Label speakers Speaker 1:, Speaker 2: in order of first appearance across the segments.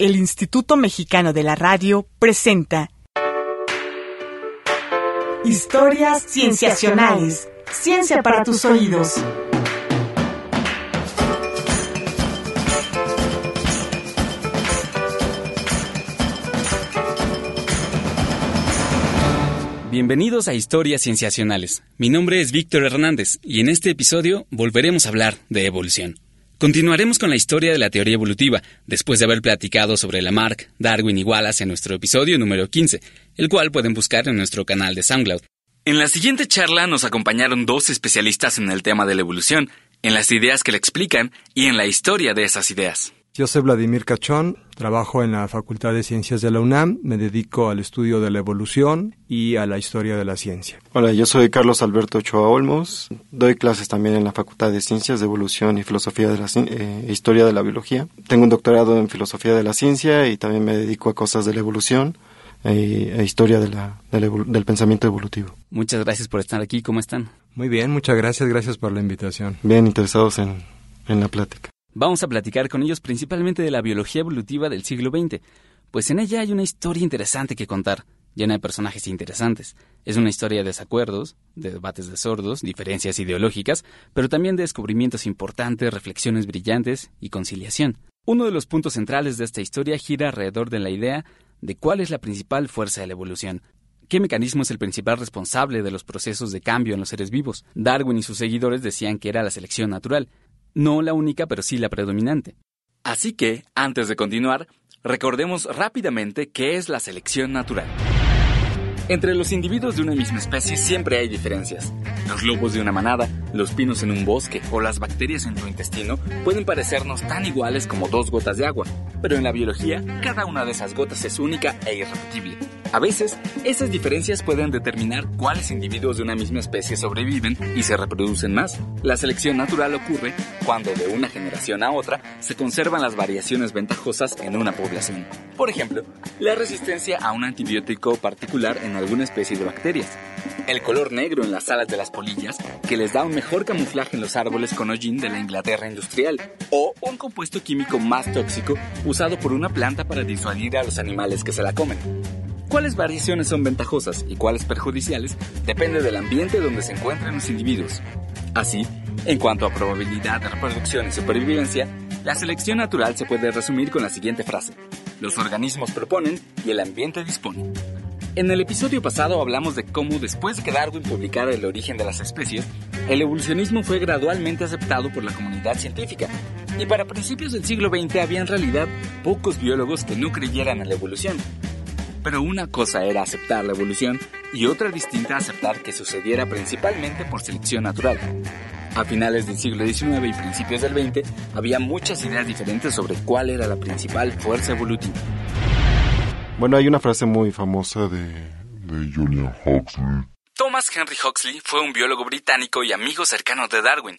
Speaker 1: el Instituto Mexicano de la Radio presenta Historias Cienciacionales. Ciencia para tus oídos.
Speaker 2: Bienvenidos a Historias Cienciacionales. Mi nombre es Víctor Hernández y en este episodio volveremos a hablar de evolución. Continuaremos con la historia de la teoría evolutiva, después de haber platicado sobre Lamarck, Darwin y Wallace en nuestro episodio número 15, el cual pueden buscar en nuestro canal de SoundCloud. En la siguiente charla nos acompañaron dos especialistas en el tema de la evolución, en las ideas que la explican y en la historia de esas ideas.
Speaker 3: Yo soy Vladimir Cachón, trabajo en la Facultad de Ciencias de la UNAM, me dedico al estudio de la evolución y a la historia de la ciencia.
Speaker 4: Hola, yo soy Carlos Alberto Ochoa Olmos, doy clases también en la Facultad de Ciencias de Evolución y Filosofía de la eh, Historia de la Biología. Tengo un doctorado en Filosofía de la Ciencia y también me dedico a cosas de la evolución e, e historia de la, del pensamiento evolutivo.
Speaker 2: Muchas gracias por estar aquí, ¿cómo están?
Speaker 3: Muy bien, muchas gracias, gracias por la invitación.
Speaker 4: Bien interesados en, en la plática.
Speaker 2: Vamos a platicar con ellos principalmente de la biología evolutiva del siglo XX, pues en ella hay una historia interesante que contar, llena de personajes interesantes. Es una historia de desacuerdos, de debates de sordos, diferencias ideológicas, pero también de descubrimientos importantes, reflexiones brillantes y conciliación. Uno de los puntos centrales de esta historia gira alrededor de la idea de cuál es la principal fuerza de la evolución, ¿Qué mecanismo es el principal responsable de los procesos de cambio en los seres vivos? Darwin y sus seguidores decían que era la selección natural, no la única, pero sí la predominante. Así que, antes de continuar, recordemos rápidamente qué es la selección natural. Entre los individuos de una misma especie siempre hay diferencias. Los lobos de una manada, los pinos en un bosque o las bacterias en tu intestino pueden parecernos tan iguales como dos gotas de agua, pero en la biología cada una de esas gotas es única e irrepetible. A veces, esas diferencias pueden determinar cuáles individuos de una misma especie sobreviven y se reproducen más. La selección natural ocurre cuando de una generación a otra se conservan las variaciones ventajosas en una población. Por ejemplo, la resistencia a un antibiótico particular en alguna especie de bacterias, el color negro en las alas de las polillas, que les da un mejor camuflaje en los árboles con hollín de la Inglaterra industrial, o un compuesto químico más tóxico usado por una planta para disuadir a los animales que se la comen. Cuáles variaciones son ventajosas y cuáles perjudiciales depende del ambiente donde se encuentran los individuos. Así, en cuanto a probabilidad de reproducción y supervivencia, la selección natural se puede resumir con la siguiente frase. Los organismos proponen y el ambiente dispone. En el episodio pasado hablamos de cómo después de que Darwin publicara El origen de las especies, el evolucionismo fue gradualmente aceptado por la comunidad científica. Y para principios del siglo XX había en realidad pocos biólogos que no creyeran en la evolución. Pero una cosa era aceptar la evolución y otra distinta aceptar que sucediera principalmente por selección natural. A finales del siglo XIX y principios del XX había muchas ideas diferentes sobre cuál era la principal fuerza evolutiva.
Speaker 4: Bueno, hay una frase muy famosa de, de Julian Huxley.
Speaker 2: Thomas Henry Huxley fue un biólogo británico y amigo cercano de Darwin.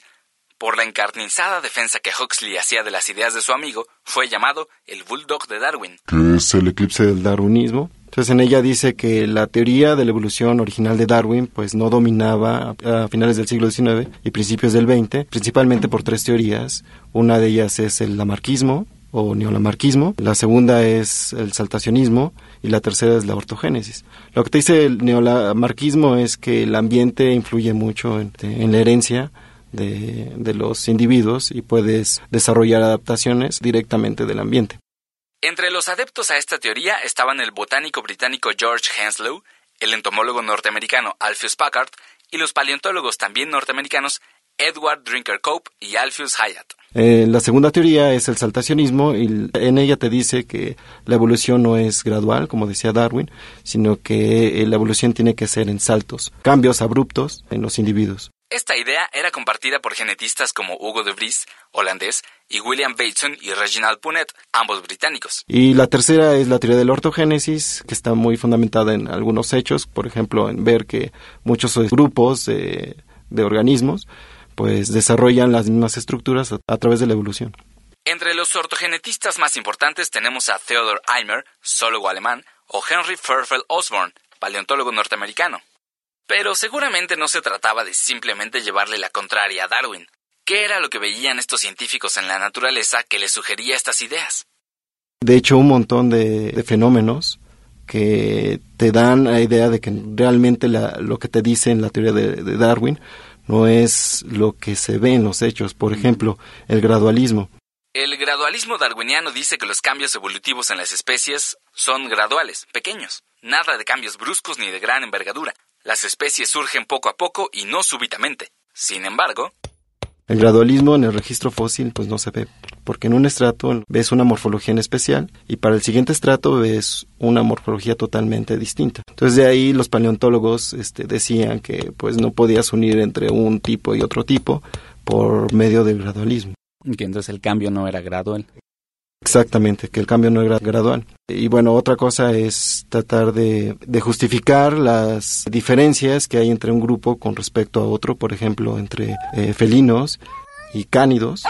Speaker 2: Por la encarnizada defensa que Huxley hacía de las ideas de su amigo, fue llamado el Bulldog de Darwin.
Speaker 4: Que es el eclipse del darwinismo. Entonces en ella dice que la teoría de la evolución original de Darwin pues no dominaba a finales del siglo XIX y principios del XX, principalmente por tres teorías. Una de ellas es el lamarquismo o neolamarquismo, la segunda es el saltacionismo y la tercera es la ortogénesis. Lo que te dice el neolamarquismo es que el ambiente influye mucho en, la herencia de, de los individuos y puedes desarrollar adaptaciones directamente del ambiente.
Speaker 2: Entre los adeptos a esta teoría estaban el botánico británico George Henslow, el entomólogo norteamericano Alpheus Packard y los paleontólogos también norteamericanos Edward Drinker Cope y Alpheus Hyatt.
Speaker 4: Eh, la segunda teoría es el saltacionismo y en ella te dice que la evolución no es gradual, como decía Darwin, sino que la evolución tiene que ser en saltos, cambios abruptos en los individuos.
Speaker 2: Esta idea era compartida por genetistas como Hugo de Vries, holandés, y William Bateson y Reginald Punnett, ambos británicos.
Speaker 4: Y la tercera es la teoría de la ortogénesis, que está muy fundamentada en algunos hechos, por ejemplo, en ver que muchos grupos de, de organismos pues desarrollan las mismas estructuras a, a través de la evolución.
Speaker 2: Entre los ortogenetistas más importantes tenemos a Theodor Eimer, zoólogo alemán, o Henry Fairfield Osborn, paleontólogo norteamericano. Pero seguramente no se trataba de simplemente llevarle la contraria a Darwin. ¿Qué era lo que veían estos científicos en la naturaleza que les sugería estas ideas?
Speaker 4: De hecho, un montón de, fenómenos que te dan la idea de que realmente lo que te dice en la teoría de Darwin no es lo que se ve en los hechos. Por ejemplo, el gradualismo.
Speaker 2: El gradualismo darwiniano dice que los cambios evolutivos en las especies son graduales, pequeños, nada de cambios bruscos ni de gran envergadura. Las especies surgen poco a poco y no súbitamente. Sin embargo,
Speaker 4: el gradualismo en el registro fósil pues no se ve, porque en un estrato ves una morfología en especial y para el siguiente estrato ves una morfología totalmente distinta. Entonces de ahí los paleontólogos este, decían que pues no podías unir entre un tipo y otro tipo por medio del gradualismo.
Speaker 2: Que entonces el cambio no era gradual.
Speaker 4: Exactamente, que el cambio no era gradual. Y bueno, otra cosa es tratar de, justificar las diferencias que hay entre un grupo con respecto a otro, por ejemplo, entre eh, felinos y cánidos.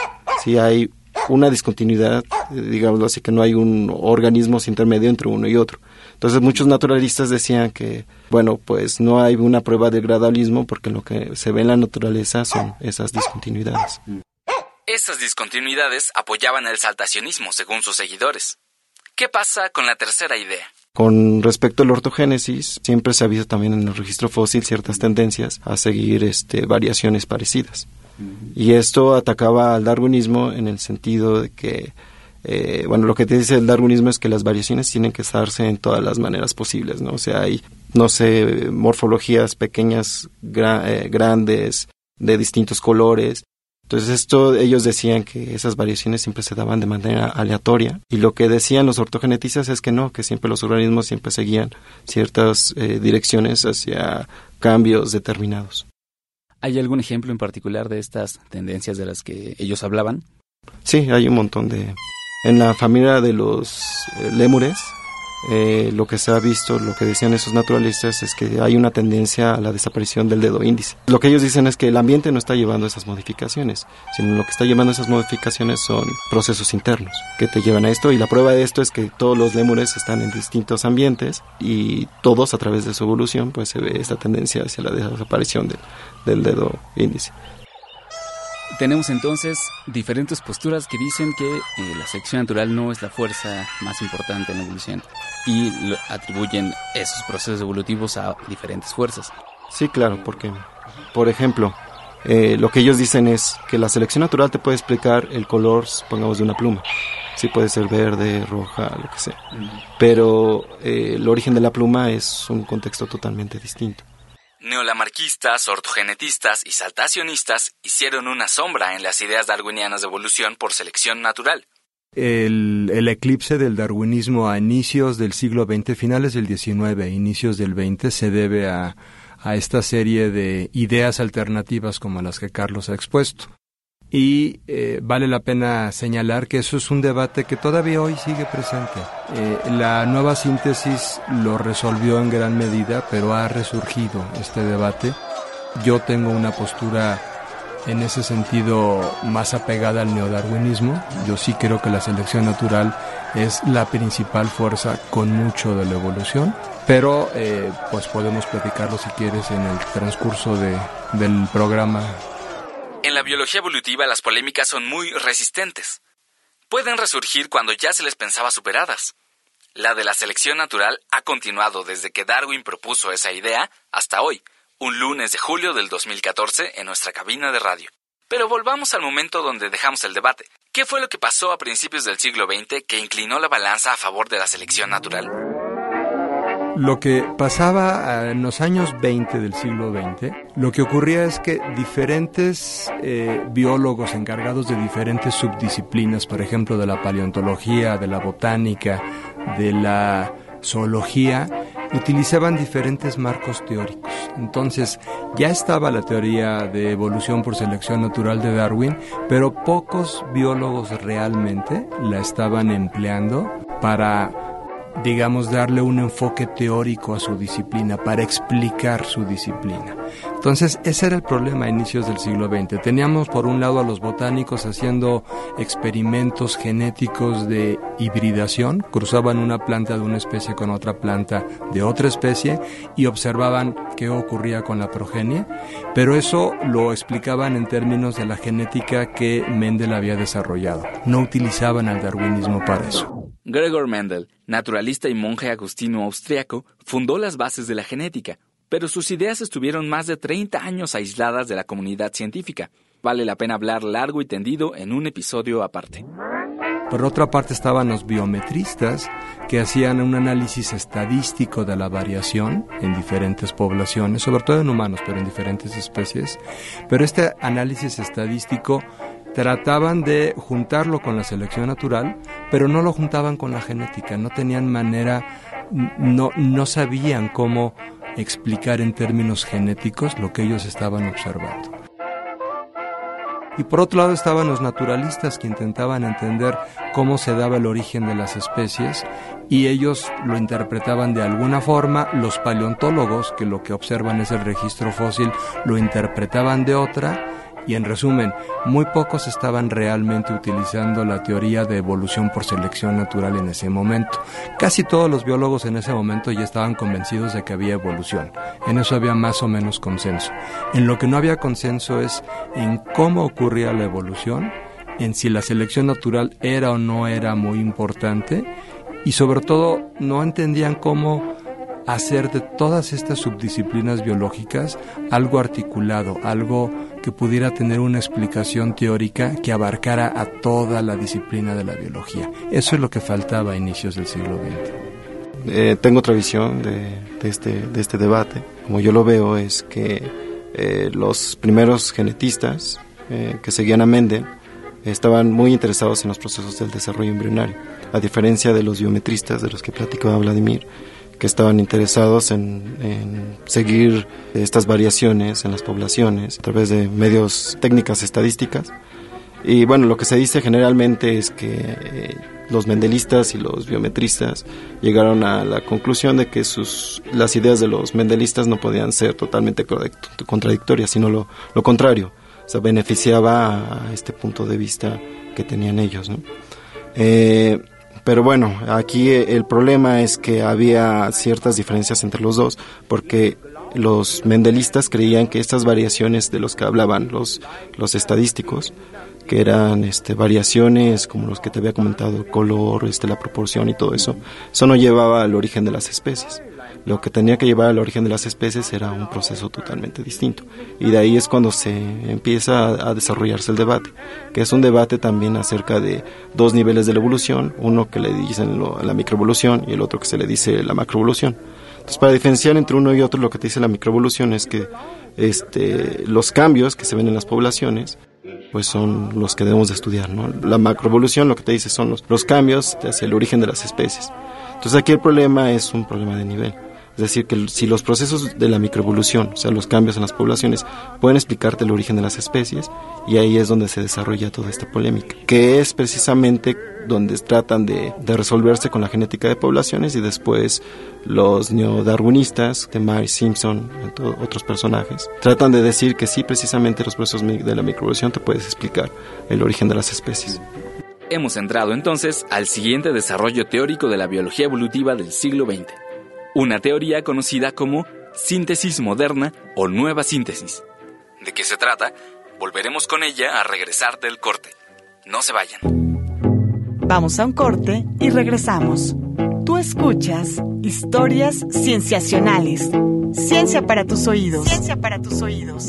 Speaker 4: Si hay una discontinuidad, eh, digámoslo así, que no hay un organismo intermedio entre uno y otro. Entonces muchos naturalistas decían que, bueno, pues no hay una prueba de gradualismo porque lo que se ve en la naturaleza son esas discontinuidades.
Speaker 2: Estas discontinuidades apoyaban el saltacionismo, según sus seguidores. ¿Qué pasa con la tercera idea?
Speaker 4: Con respecto al ortogénesis, siempre se ha visto también en el registro fósil ciertas tendencias a seguir este, variaciones parecidas. Y esto atacaba al darwinismo en el sentido de que, eh, bueno, lo que te dice el darwinismo es que las variaciones tienen que estarse en todas las maneras posibles, ¿no? O sea, hay, no sé, morfologías pequeñas, eh, grandes, de distintos colores, entonces esto ellos decían que esas variaciones siempre se daban de manera aleatoria y lo que decían los ortogenetistas es que no, que siempre los organismos siempre seguían ciertas eh, direcciones hacia cambios determinados.
Speaker 2: ¿Hay algún ejemplo en particular de estas tendencias de las que ellos hablaban?
Speaker 4: Sí, hay un montón de... En la familia de los eh, eh, lo que se ha visto, lo que decían esos naturalistas es que hay una tendencia a la desaparición del dedo índice. Lo que ellos dicen es que el ambiente no está llevando esas modificaciones, sino lo que está llevando esas modificaciones son procesos internos que te llevan a esto y la prueba de esto es que todos los lémures están en distintos ambientes y todos a través de su evolución pues se ve esta tendencia hacia la desaparición del dedo índice.
Speaker 2: Tenemos entonces diferentes posturas que dicen que eh, la selección natural no es la fuerza más importante en la evolución y atribuyen esos procesos evolutivos a diferentes fuerzas.
Speaker 4: Sí, claro, porque, por ejemplo, eh, lo que ellos dicen es que la selección natural te puede explicar el color, pongamos, de una pluma. Sí puede ser verde, roja, lo que sea. Pero eh, el origen de la pluma es un contexto totalmente distinto.
Speaker 2: Neolamarquistas, ortogenetistas y saltacionistas hicieron una sombra en las ideas darwinianas de evolución por selección natural.
Speaker 3: El, eclipse del darwinismo a inicios del siglo XX, finales del XIX, inicios del XX, se debe a, a esta serie de ideas alternativas como las que Carlos ha expuesto y eh, vale la pena señalar que eso es un debate que todavía hoy sigue presente. Eh, la nueva síntesis lo resolvió en gran medida, pero ha resurgido este debate. Yo tengo una postura en ese sentido más apegada al neodarwinismo. Yo sí creo que la selección natural es la principal fuerza con mucho de la evolución, pero eh, pues podemos platicarlo si quieres en el transcurso de, del programa
Speaker 2: biología evolutiva las polémicas son muy resistentes. Pueden resurgir cuando ya se les pensaba superadas. La de la selección natural ha continuado desde que Darwin propuso esa idea hasta hoy, un lunes de julio del 2014 en nuestra cabina de radio. Pero volvamos al momento donde dejamos el debate. ¿Qué fue lo que pasó a principios del siglo XX que inclinó la balanza a favor de la selección natural?
Speaker 3: Lo que pasaba ah, en los años 20 del siglo XX, lo que ocurría es que diferentes eh, biólogos encargados de diferentes subdisciplinas, por ejemplo de la paleontología, de la botánica, de la zoología, utilizaban diferentes marcos teóricos. Entonces, ya estaba la teoría de evolución por selección natural de Darwin, pero pocos biólogos realmente la estaban empleando para digamos, darle un enfoque teórico a su disciplina, para explicar su disciplina. Entonces, ese era el problema a inicios del siglo XX. Teníamos por un lado a los botánicos haciendo experimentos genéticos de hibridación, cruzaban una planta de una especie con otra planta de otra especie y observaban qué ocurría con la progenie, pero eso lo explicaban en términos de la genética que Mendel había desarrollado. No utilizaban al darwinismo para eso.
Speaker 2: Gregor Mendel, naturalista y monje agustino austriaco, fundó las bases de la genética, pero sus ideas estuvieron más de 30 años aisladas de la comunidad científica. Vale la pena hablar largo y tendido en un episodio aparte.
Speaker 3: Por otra parte estaban los biometristas que hacían un análisis estadístico de la variación en diferentes poblaciones, sobre todo en humanos, pero en diferentes especies. Pero este análisis estadístico trataban de juntarlo con la selección natural, pero no lo juntaban con la genética, no tenían manera, no, no sabían cómo explicar en términos genéticos lo que ellos estaban observando. Y por otro lado estaban los naturalistas que intentaban entender cómo se daba el origen de las especies y ellos lo interpretaban de alguna forma, los paleontólogos que lo que observan es el registro fósil lo interpretaban de otra y en resumen, muy pocos estaban realmente utilizando la teoría de evolución por selección natural en ese momento. Casi todos los biólogos en ese momento ya estaban convencidos de que había evolución. En eso había más o menos consenso. En lo que no había consenso es en cómo ocurría la evolución, en si la selección natural era o no era muy importante y sobre todo no entendían cómo hacer de todas estas subdisciplinas biológicas algo articulado, algo que pudiera tener una explicación teórica que abarcara a toda la disciplina de la biología. Eso es lo que faltaba a inicios del siglo XX.
Speaker 4: Eh, tengo otra visión de, este, de este debate. Como yo lo veo es que eh, los primeros genetistas eh, que seguían a Mendel estaban muy interesados en los procesos del desarrollo embrionario, a diferencia de los biometristas de los que platicaba Vladimir, que estaban interesados en, seguir estas variaciones en las poblaciones a través de medios técnicas estadísticas. Y bueno, lo que se dice generalmente es que eh, los mendelistas y los biometristas llegaron a la conclusión de que sus, las ideas de los mendelistas no podían ser totalmente contradictorias, sino lo, lo contrario. O sea, beneficiaba a este punto de vista que tenían ellos. ¿no? Eh, pero bueno, aquí el problema es que había ciertas diferencias entre los dos, porque los mendelistas creían que estas variaciones de los que hablaban los, los estadísticos, que eran este, variaciones como los que te había comentado, color, este, la proporción y todo eso, eso no llevaba al origen de las especies lo que tenía que llevar al origen de las especies era un proceso totalmente distinto. Y de ahí es cuando se empieza a, desarrollarse el debate, que es un debate también acerca de dos niveles de la evolución, uno que le dicen la microevolución y el otro que se le dice la macroevolución. Entonces, para diferenciar entre uno y otro, lo que te dice la microevolución es que este, los cambios que se ven en las poblaciones pues son los que debemos de estudiar, ¿no? La macroevolución lo que te dice son los, los cambios hacia el origen de las especies. Entonces aquí el problema es un problema de nivel. Es decir, que si los procesos de la microevolución, o sea, los cambios en las poblaciones, pueden explicarte el origen de las especies, y ahí es donde se desarrolla toda esta polémica, que es precisamente donde tratan de, resolverse con la genética de poblaciones y después los neodarwinistas, de Mary Simpson, otros personajes, tratan de decir que sí, precisamente los procesos de la microevolución te puedes explicar el origen de las especies.
Speaker 2: Hemos entrado entonces al siguiente desarrollo teórico de la biología evolutiva del siglo XX una teoría conocida como síntesis moderna o nueva síntesis. ¿De qué se trata? Volveremos con ella a regresar del corte. No se vayan.
Speaker 1: Vamos a un corte y regresamos. Tú escuchas historias cienciacionales. Ciencia para tus oídos. Ciencia para tus oídos.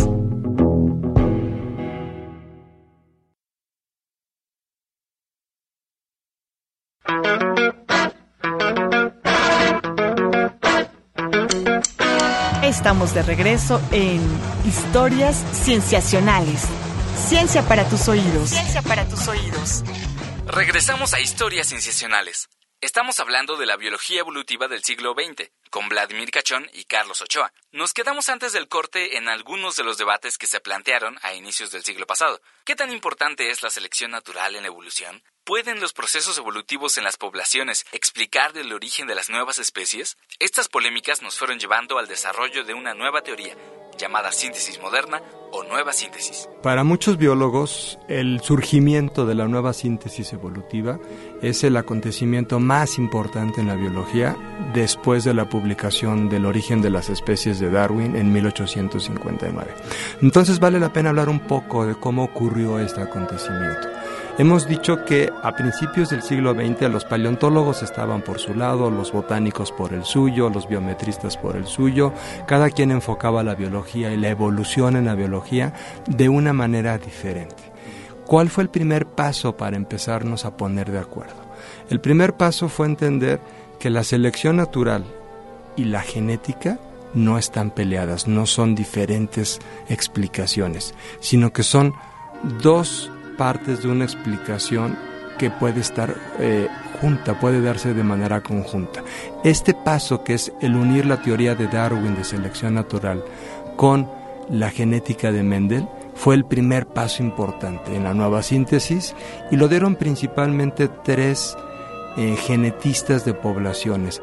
Speaker 1: Estamos de regreso en Historias Cienciacionales. Ciencia para tus oídos. Ciencia para tus oídos.
Speaker 2: Regresamos a Historias Cienciacionales. Estamos hablando de la biología evolutiva del siglo XX, con Vladimir Cachón y Carlos Ochoa. Nos quedamos antes del corte en algunos de los debates que se plantearon a inicios del siglo pasado. ¿Qué tan importante es la selección natural en la evolución? ¿Pueden los procesos evolutivos en las poblaciones explicar el origen de las nuevas especies? Estas polémicas nos fueron llevando al desarrollo de una nueva teoría, llamada síntesis moderna o nueva síntesis.
Speaker 3: Para muchos biólogos, el surgimiento de la nueva síntesis evolutiva es el acontecimiento más importante en la biología después de la publicación del origen de las especies de Darwin en 1859. Entonces vale la pena hablar un poco de cómo ocurrió este acontecimiento. Hemos dicho que a principios del siglo XX los paleontólogos estaban por su lado, los botánicos por el suyo, los biometristas por el suyo, cada quien enfocaba la biología y la evolución en la biología de una manera diferente. ¿Cuál fue el primer paso para empezarnos a poner de acuerdo? El primer paso fue entender que la selección natural y la genética no están peleadas, no son diferentes explicaciones, sino que son dos partes de una explicación que puede estar eh, junta, puede darse de manera conjunta. Este paso que es el unir la teoría de Darwin de selección natural con la genética de Mendel fue el primer paso importante en la nueva síntesis y lo dieron principalmente tres eh, genetistas de poblaciones.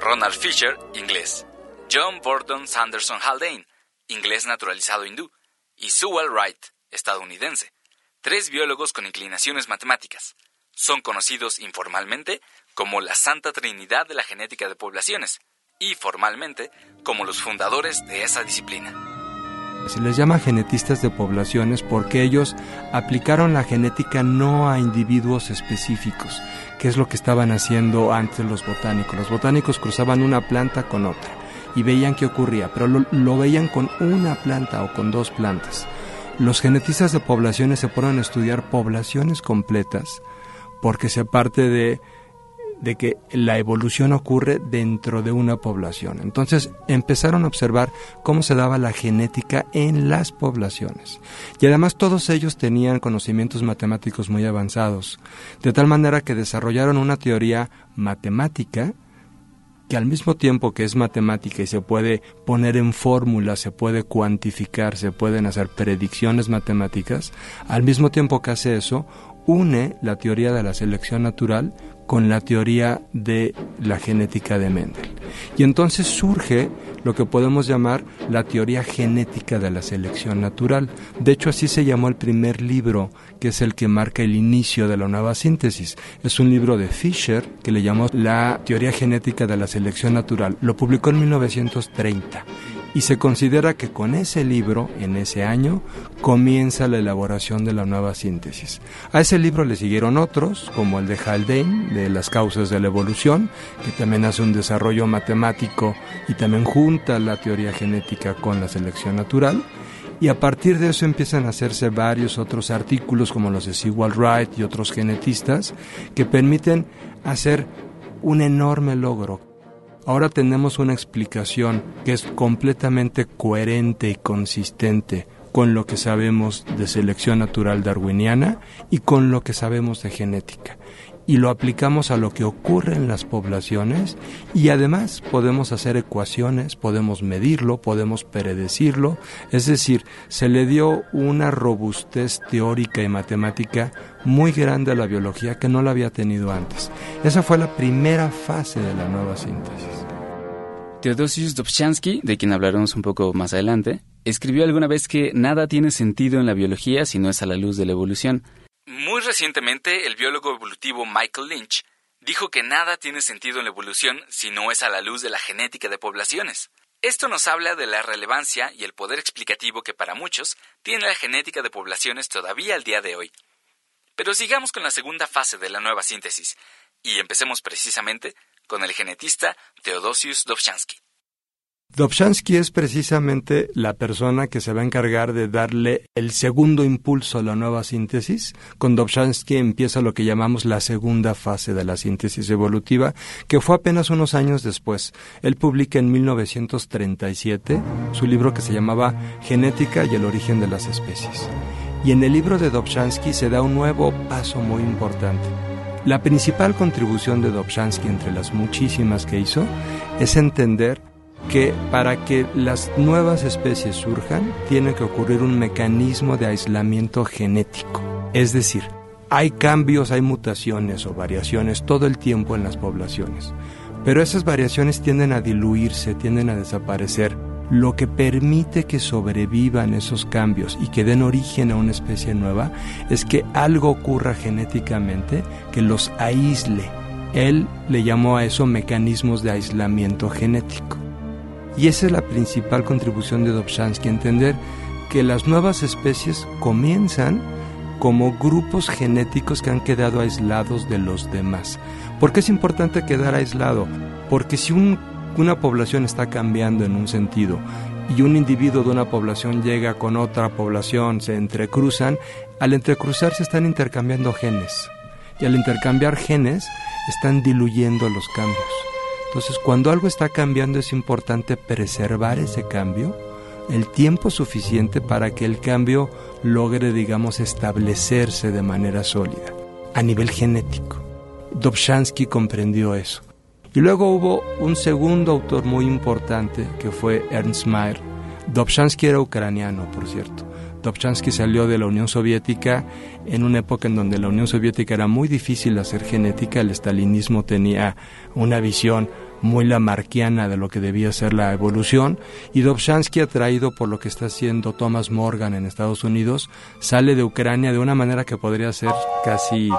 Speaker 2: Ronald Fisher, inglés. John Borden Sanderson Haldane, inglés naturalizado hindú. Y Sewell Wright, estadounidense. Tres biólogos con inclinaciones matemáticas. Son conocidos informalmente como la Santa Trinidad de la Genética de Poblaciones y formalmente como los fundadores de esa disciplina.
Speaker 3: Se les llama genetistas de poblaciones porque ellos aplicaron la genética no a individuos específicos, que es lo que estaban haciendo antes los botánicos. Los botánicos cruzaban una planta con otra y veían qué ocurría, pero lo, veían con una planta o con dos plantas. Los genetistas de poblaciones se ponen a estudiar poblaciones completas porque se parte de de que la evolución ocurre dentro de una población. Entonces empezaron a observar cómo se daba la genética en las poblaciones. Y además todos ellos tenían conocimientos matemáticos muy avanzados, de tal manera que desarrollaron una teoría matemática que al mismo tiempo que es matemática y se puede poner en fórmulas, se puede cuantificar, se pueden hacer predicciones matemáticas, al mismo tiempo que hace eso, une la teoría de la selección natural con la teoría de la genética de Mendel. Y entonces surge lo que podemos llamar la teoría genética de la selección natural. De hecho, así se llamó el primer libro, que es el que marca el inicio de la nueva síntesis. Es un libro de Fisher que le llamó La teoría genética de la selección natural. Lo publicó en 1930 y se considera que con ese libro, en ese año, comienza la elaboración de la nueva síntesis. A ese libro le siguieron otros, como el de Haldane, de las causas de la evolución, que también hace un desarrollo matemático y también junta la teoría genética con la selección natural. Y a partir de eso empiezan a hacerse varios otros artículos, como los de Sewell Wright y otros genetistas, que permiten hacer un enorme logro Ahora tenemos una explicación que es completamente coherente y consistente con lo que sabemos de selección natural darwiniana y con lo que sabemos de genética. Y lo aplicamos a lo que ocurre en las poblaciones y además podemos hacer ecuaciones, podemos medirlo, podemos predecirlo, es decir, se le dio una robustez teórica y matemática muy grande a la biología que no la había tenido antes. Esa fue la primera fase de la nueva síntesis.
Speaker 2: Teodosius Dobzhansky, de quien hablaremos un poco más adelante, escribió alguna vez que nada tiene sentido en la biología si no es a la luz de la evolución. Muy recientemente, el biólogo evolutivo Michael Lynch dijo que nada tiene sentido en la evolución si no es a la luz de la genética de poblaciones. Esto nos habla de la relevancia y el poder explicativo que para muchos tiene la genética de poblaciones todavía al día de hoy. Pero sigamos con la segunda fase de la nueva síntesis y empecemos precisamente con el genetista Theodosius Dobzhansky.
Speaker 3: Dobzhansky es precisamente la persona que se va a encargar de darle el segundo impulso a la nueva síntesis. Con Dobzhansky empieza lo que llamamos la segunda fase de la síntesis evolutiva, que fue apenas unos años después. Él publica en 1937 su libro que se llamaba Genética y el origen de las especies. Y en el libro de Dobzhansky se da un nuevo paso muy importante la principal contribución de Dobzhansky entre las muchísimas que hizo es entender que para que las nuevas especies surjan tiene que ocurrir un mecanismo de aislamiento genético. Es decir, hay cambios, hay mutaciones o variaciones todo el tiempo en las poblaciones, pero esas variaciones tienden a diluirse, tienden a desaparecer lo que permite que sobrevivan esos cambios y que den origen a una especie nueva es que algo ocurra genéticamente que los aísle. Él le llamó a eso mecanismos de aislamiento genético. Y esa es la principal contribución de Dobzhansky, entender que las nuevas especies comienzan como grupos genéticos que han quedado aislados de los demás. ¿Por qué es importante quedar aislado? Porque si una población está cambiando en un sentido y un individuo de una población llega con otra población, se entrecruzan, al entrecruzarse están intercambiando genes. Y al intercambiar genes están diluyendo los cambios. Entonces, cuando algo está cambiando es importante preservar ese cambio el tiempo suficiente para que el cambio logre, digamos, establecerse de manera sólida, a nivel genético. Dobzhansky comprendió eso. Y luego hubo un segundo autor muy importante que fue Ernst Mayr. Dobzhansky era ucraniano, por cierto. Dobzhansky salió de la Unión Soviética en una época en donde la Unión Soviética era muy difícil hacer genética, el stalinismo tenía una visión muy lamarquiana de lo que debía ser la evolución, y Dobzhansky, atraído por lo que está haciendo Thomas Morgan en Estados Unidos, sale de Ucrania de una manera que podría ser casi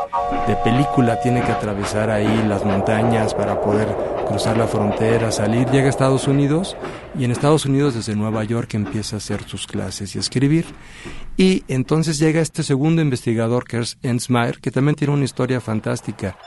Speaker 3: de película, tiene que atravesar ahí las montañas para poder cruzar la frontera, salir, llega a Estados Unidos, y en Estados Unidos desde Nueva York empieza a hacer sus clases y escribir, y entonces llega este segundo investigador que es Ensmeyer, que también tiene una historia fantástica.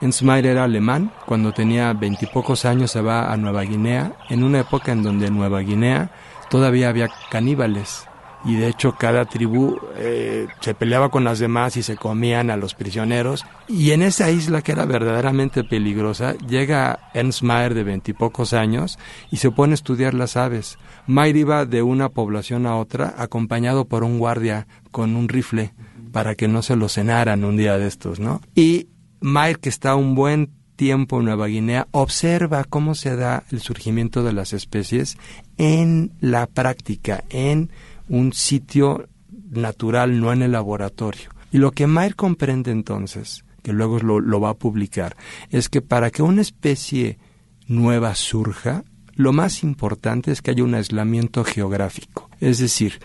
Speaker 3: Ensmeyer era alemán, cuando tenía veintipocos años se va a Nueva Guinea, en una época en donde en Nueva Guinea todavía había caníbales y de hecho cada tribu eh, se peleaba con las demás y se comían a los prisioneros. Y en esa isla que era verdaderamente peligrosa, llega Ernst de veintipocos años y se pone a estudiar las aves. Mayr iba de una población a otra acompañado por un guardia con un rifle para que no se lo cenaran un día de estos, ¿no? Y Mayr, que está un buen tiempo en Nueva Guinea, observa cómo se da el surgimiento de las especies en la práctica, en un sitio natural, no en el laboratorio. Y lo que Mayr comprende entonces, que luego lo, lo va a publicar, es que para que una especie nueva surja, lo más importante es que haya un aislamiento geográfico. Es decir,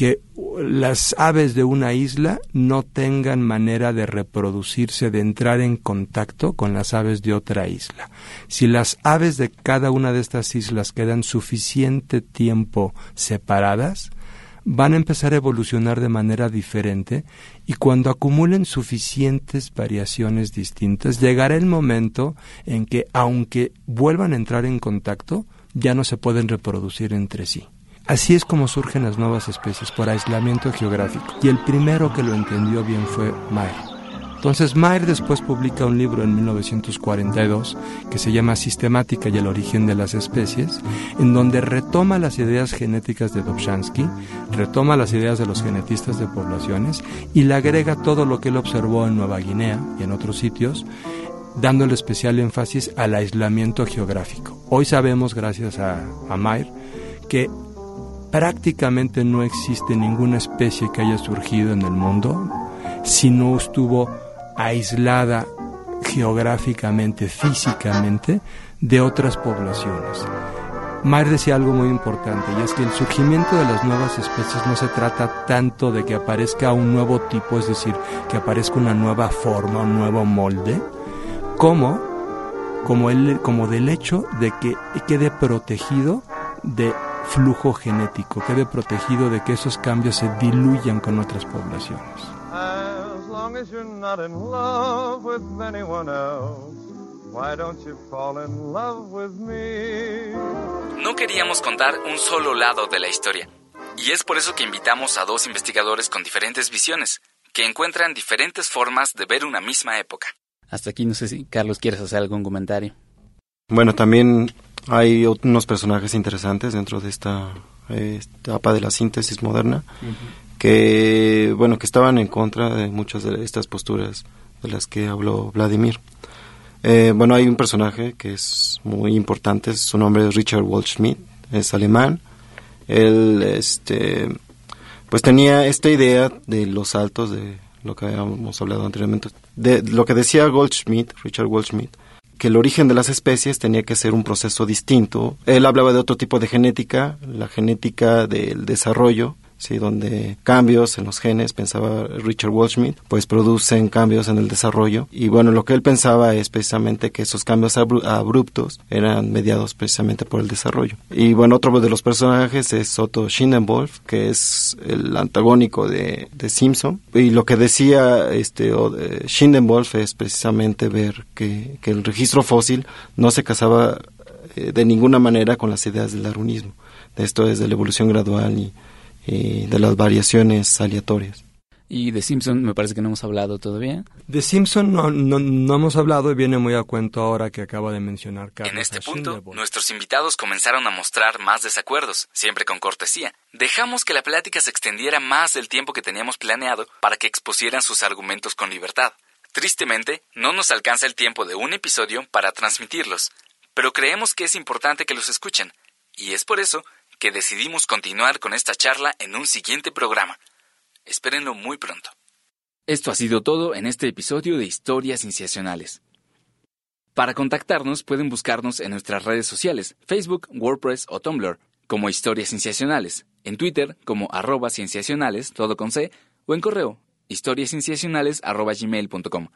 Speaker 3: que las aves de una isla no tengan manera de reproducirse, de entrar en contacto con las aves de otra isla. Si las aves de cada una de estas islas quedan suficiente tiempo separadas, van a empezar a evolucionar de manera diferente y cuando acumulen suficientes variaciones distintas, llegará el momento en que, aunque vuelvan a entrar en contacto, ya no se pueden reproducir entre sí. Así es como surgen las nuevas especies, por aislamiento geográfico. Y el primero que lo entendió bien fue Mayr. Entonces Mayr después publica un libro en 1942 que se llama Sistemática y el origen de las especies, en donde retoma las ideas genéticas de Dobzhansky, retoma las ideas de los genetistas de poblaciones y le agrega todo lo que él observó en Nueva Guinea y en otros sitios, dándole especial énfasis al aislamiento geográfico. Hoy sabemos, gracias a, a Mayr, que prácticamente no existe ninguna especie que haya surgido en el mundo si no estuvo aislada geográficamente, físicamente, de otras poblaciones. Mayr decía algo muy importante y es que el surgimiento de las nuevas especies no se trata tanto de que aparezca un nuevo tipo, es decir, que aparezca una nueva forma, un nuevo molde, como, como, el, como del hecho de que quede protegido de flujo genético, quede protegido de que esos cambios se diluyan con otras poblaciones.
Speaker 2: No queríamos contar un solo lado de la historia, y es por eso que invitamos a dos investigadores con diferentes visiones, que encuentran diferentes formas de ver una misma época. Hasta aquí no sé si Carlos quieres hacer algún comentario.
Speaker 4: Bueno, también hay unos personajes interesantes dentro de esta etapa de la síntesis moderna que, bueno, que estaban en contra de muchas de estas posturas de las que habló Vladimir. Eh, bueno, hay un personaje que es muy importante, su nombre es Richard Waldschmidt, es alemán. Él, este, pues tenía esta idea de los saltos, de lo que habíamos hablado anteriormente, de lo que decía Goldschmidt, Richard Goldschmidt, que el origen de las especies tenía que ser un proceso distinto. Él hablaba de otro tipo de genética, la genética del desarrollo, ¿sí? donde cambios en los genes, pensaba Richard Waldschmidt, pues producen cambios en el desarrollo. Y bueno, lo que él pensaba es precisamente que esos cambios abruptos eran mediados precisamente por el desarrollo. Y bueno, otro de los personajes es Otto Schindenwolf, que es el antagónico de, de Simpson. Y lo que decía este Schindenwolf es precisamente ver que, que el registro fósil no se casaba eh, de ninguna manera con las ideas del darwinismo. Esto es de la evolución gradual y de las variaciones aleatorias.
Speaker 2: Y de Simpson me parece que no hemos hablado todavía.
Speaker 3: De Simpson no, no, hemos hablado y viene muy a cuento ahora que acaba de mencionar Carlos.
Speaker 2: En este punto, nuestros invitados comenzaron a mostrar más desacuerdos, siempre con cortesía. Dejamos que la plática se extendiera más del tiempo que teníamos planeado para que expusieran sus argumentos con libertad. Tristemente, no nos alcanza el tiempo de un episodio para transmitirlos, pero creemos que es importante que los escuchen, y es por eso que decidimos continuar con esta charla en un siguiente programa. Espérenlo muy pronto. Esto ha sido todo en este episodio de Historias Cienciacionales. Para contactarnos pueden buscarnos en nuestras redes sociales, Facebook, WordPress o Tumblr, como Historias Cienciacionales, en Twitter como arroba cienciacionales, todo con C, o en correo, historiascienciacionales.gmail.com.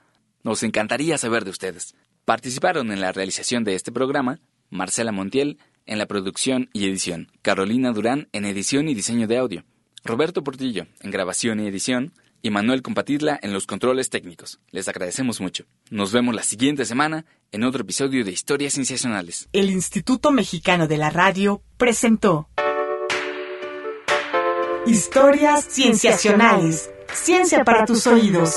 Speaker 2: Nos encantaría saber de ustedes. Participaron en la realización de este programa Marcela Montiel, en la producción y edición, Carolina Durán en edición y diseño de audio, Roberto Portillo en grabación y edición y Manuel Compatidla en los controles técnicos. Les agradecemos mucho. Nos vemos la siguiente semana en otro episodio de Historias Cienciacionales.
Speaker 1: El Instituto Mexicano de la Radio presentó Historias Cienciacionales. Ciencia para tus oídos.